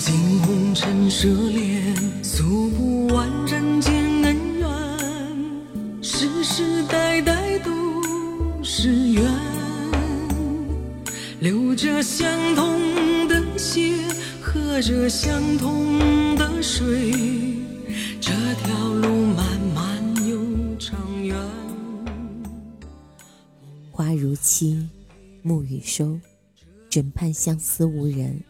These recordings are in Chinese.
尽红尘奢恋，诉不完人间恩怨，世世代代都是缘。流着相同的血，喝着相同的水，这条路漫漫又长远。花如期，暮雨收，枕畔相思无人。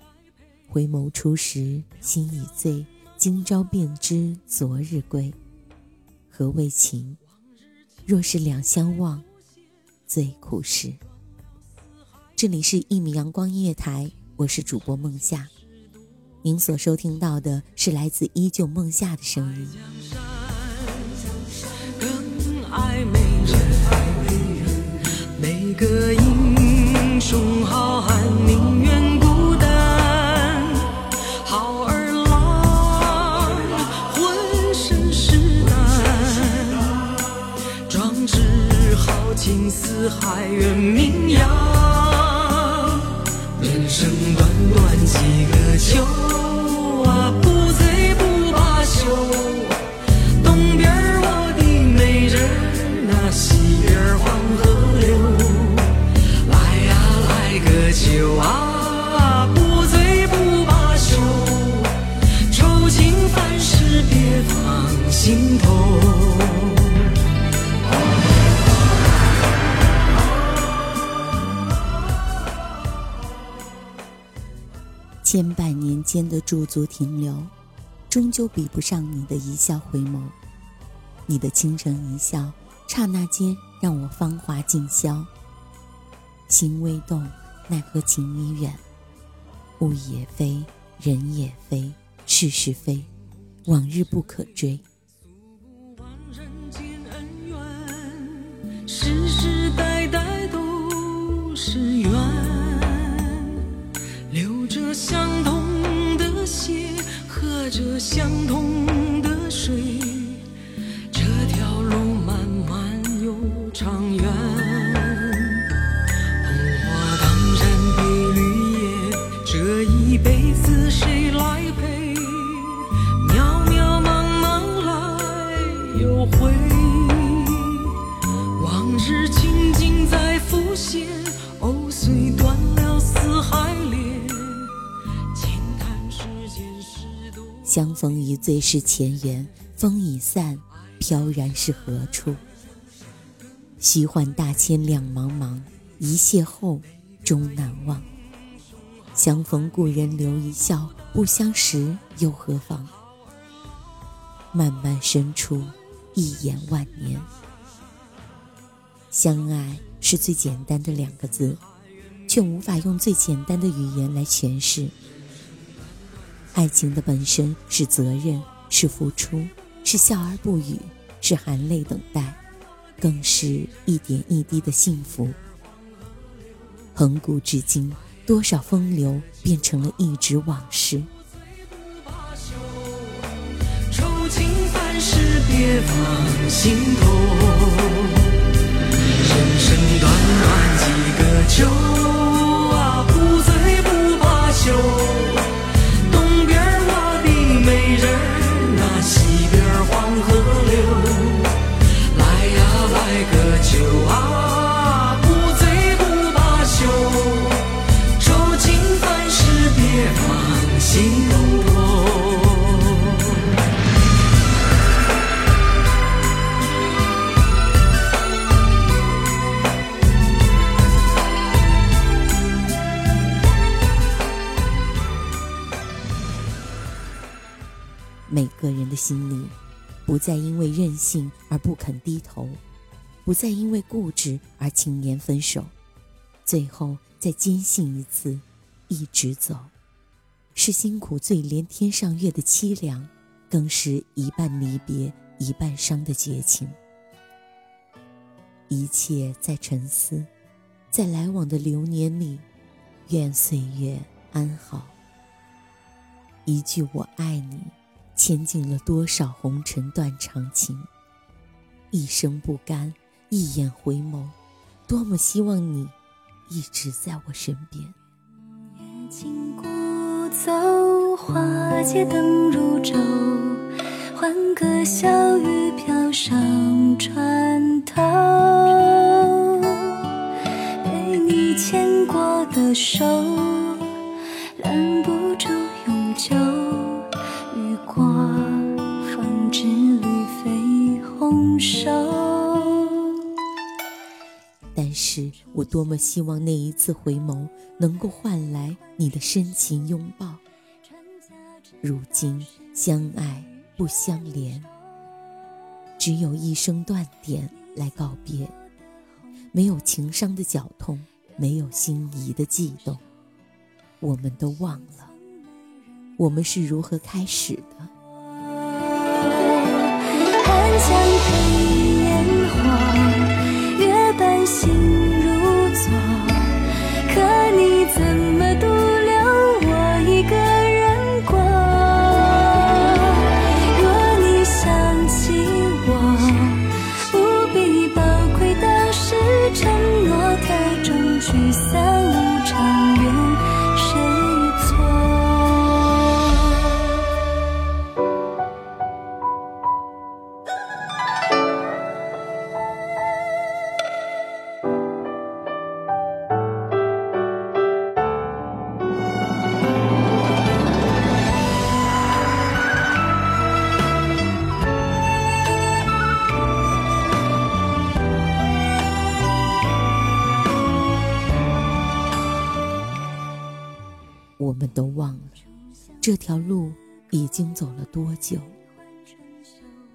回眸初时心已醉，今朝便知昨日归。何为情？若是两相望，最苦时。这里是一米阳光音乐台，我是主播梦夏。您所收听到的是来自依旧梦夏的声音。更爱美人，每个英雄好汉宁愿啊，不醉不罢休。愁情烦事别放心头。千百年间的驻足停留，终究比不上你的一笑回眸。你的倾城一笑，刹那间让我芳华尽消。心未动，奈何情已远。物也非，人也非，事是非，往日不可追。人间恩怨，世世代代都是缘。流着相同的血，喝着相同逢一醉是前缘，风已散，飘然是何处？虚幻大千两茫茫，一邂逅终难忘。相逢故人留一笑，不相识又何妨？漫漫深处，一眼万年。相爱是最简单的两个字，却无法用最简单的语言来诠释。爱情的本身是责任，是付出，是笑而不语，是含泪等待，更是一点一滴的幸福。恒古至今，多少风流变成了一纸往事。愁情烦事别放心头，人生短短几个秋啊，不醉不罢休。河流，再因为任性而不肯低头，不再因为固执而轻言分手，最后再坚信一次，一直走，是辛苦最连天上月的凄凉，更是一半离别一半伤的绝情。一切在沉思，在来往的流年里，愿岁月安好。一句我爱你。牵尽了多少红尘断肠情，一生不甘，一眼回眸，多么希望你一直在我身边。夜静古走，花街灯如昼，欢歌笑语飘上船头，被你牵过的手，手。但是我多么希望那一次回眸能够换来你的深情拥抱。如今相爱不相连，只有一声断点来告别，没有情伤的绞痛，没有心仪的悸动，我们都忘了。我们是如何开始的？们都忘了这条路已经走了多久。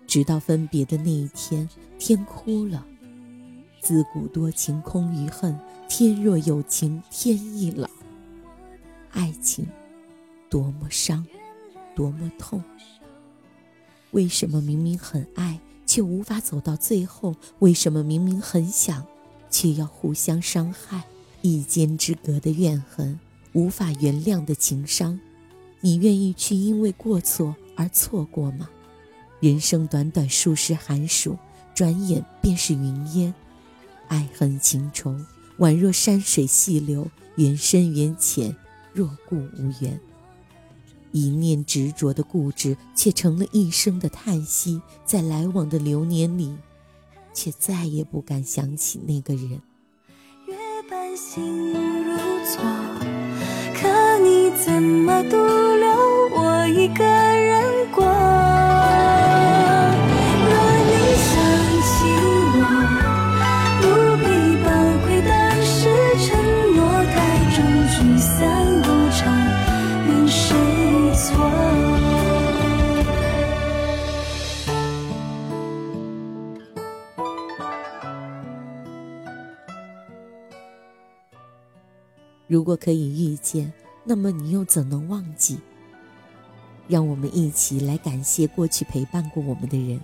直到分别的那一天，天哭了。自古多情空余恨，天若有情天亦老。爱情多么伤，多么痛。为什么明明很爱，却无法走到最后？为什么明明很想，却要互相伤害？一肩之隔的怨恨，无法原谅的情伤，你愿意去因为过错而错过吗？人生短短数十寒暑，转眼便是云烟。爱恨情仇，宛若山水细流，缘深缘浅，若故无缘。一念执着的固执，却成了一生的叹息。在来往的流年里，却再也不敢想起那个人。月半星如昨，怎么独留我一个人过？若你想起我，不必宝贵的是承诺，太重聚散无常，任谁错。如果可以遇见。那么你又怎能忘记？让我们一起来感谢过去陪伴过我们的人，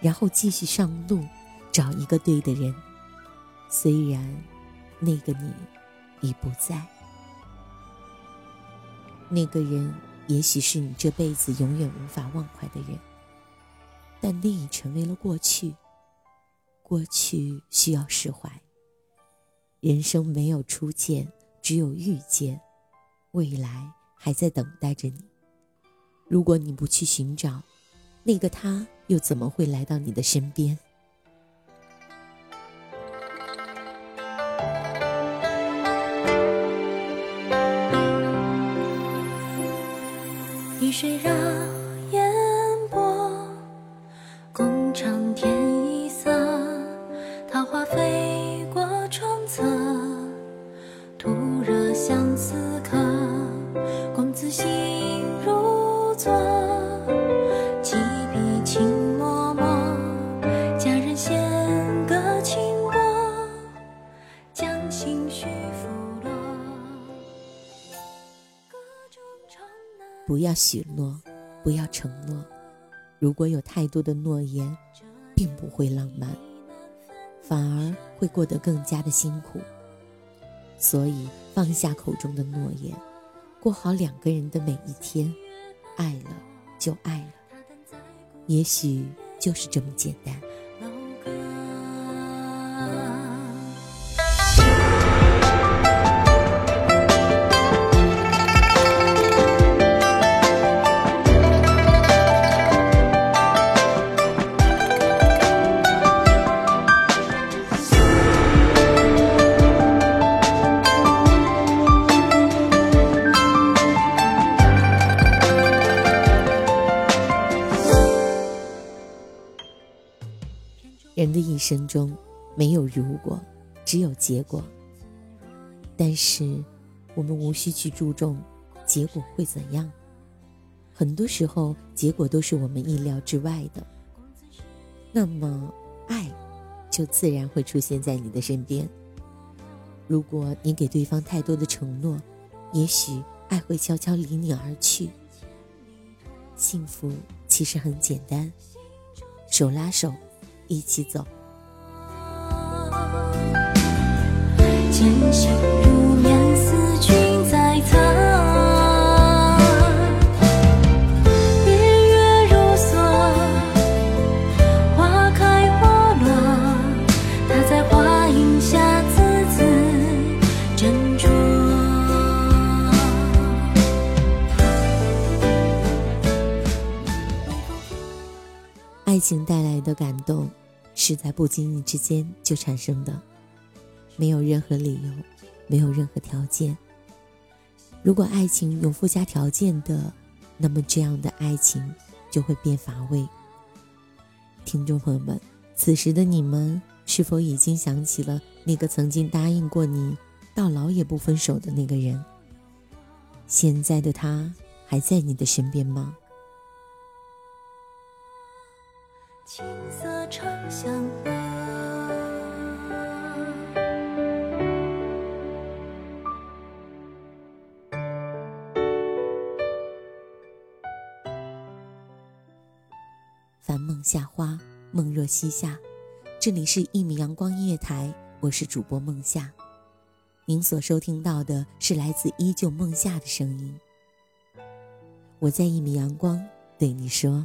然后继续上路，找一个对的人。虽然那个你已不在，那个人也许是你这辈子永远无法忘怀的人，但那已成为了过去。过去需要释怀。人生没有初见，只有遇见，未来还在等待着你。如果你不去寻找，那个他又怎么会来到你的身边？雨水绕烟波，共长天一色。桃花飞过窗侧，徒惹相思客。要许诺，不要承诺。如果有太多的诺言，并不会浪漫，反而会过得更加的辛苦。所以放下口中的诺言，过好两个人的每一天。爱了就爱了，也许就是这么简单。生中，没有如果，只有结果。但是，我们无需去注重结果会怎样。很多时候，结果都是我们意料之外的。那么，爱就自然会出现在你的身边。如果你给对方太多的承诺，也许爱会悄悄离你而去。幸福其实很简单，手拉手，一起走。渐行如面，思君在侧。日月如梭，花开花落，他在花影下字字斟酌。爱情带来的感动，是在不经意之间就产生的，没有任何理由，没有任何条件。如果爱情有附加条件的，那么这样的爱情就会变乏味。听众朋友们，此时的你们是否已经想起了那个曾经答应过你到老也不分手的那个人？现在的他还在你的身边吗？青色长相夏花，梦若西夏。这里是一米阳光音乐台，我是主播梦夏。您所收听到的是来自依旧梦夏的声音。我在一米阳光对你说。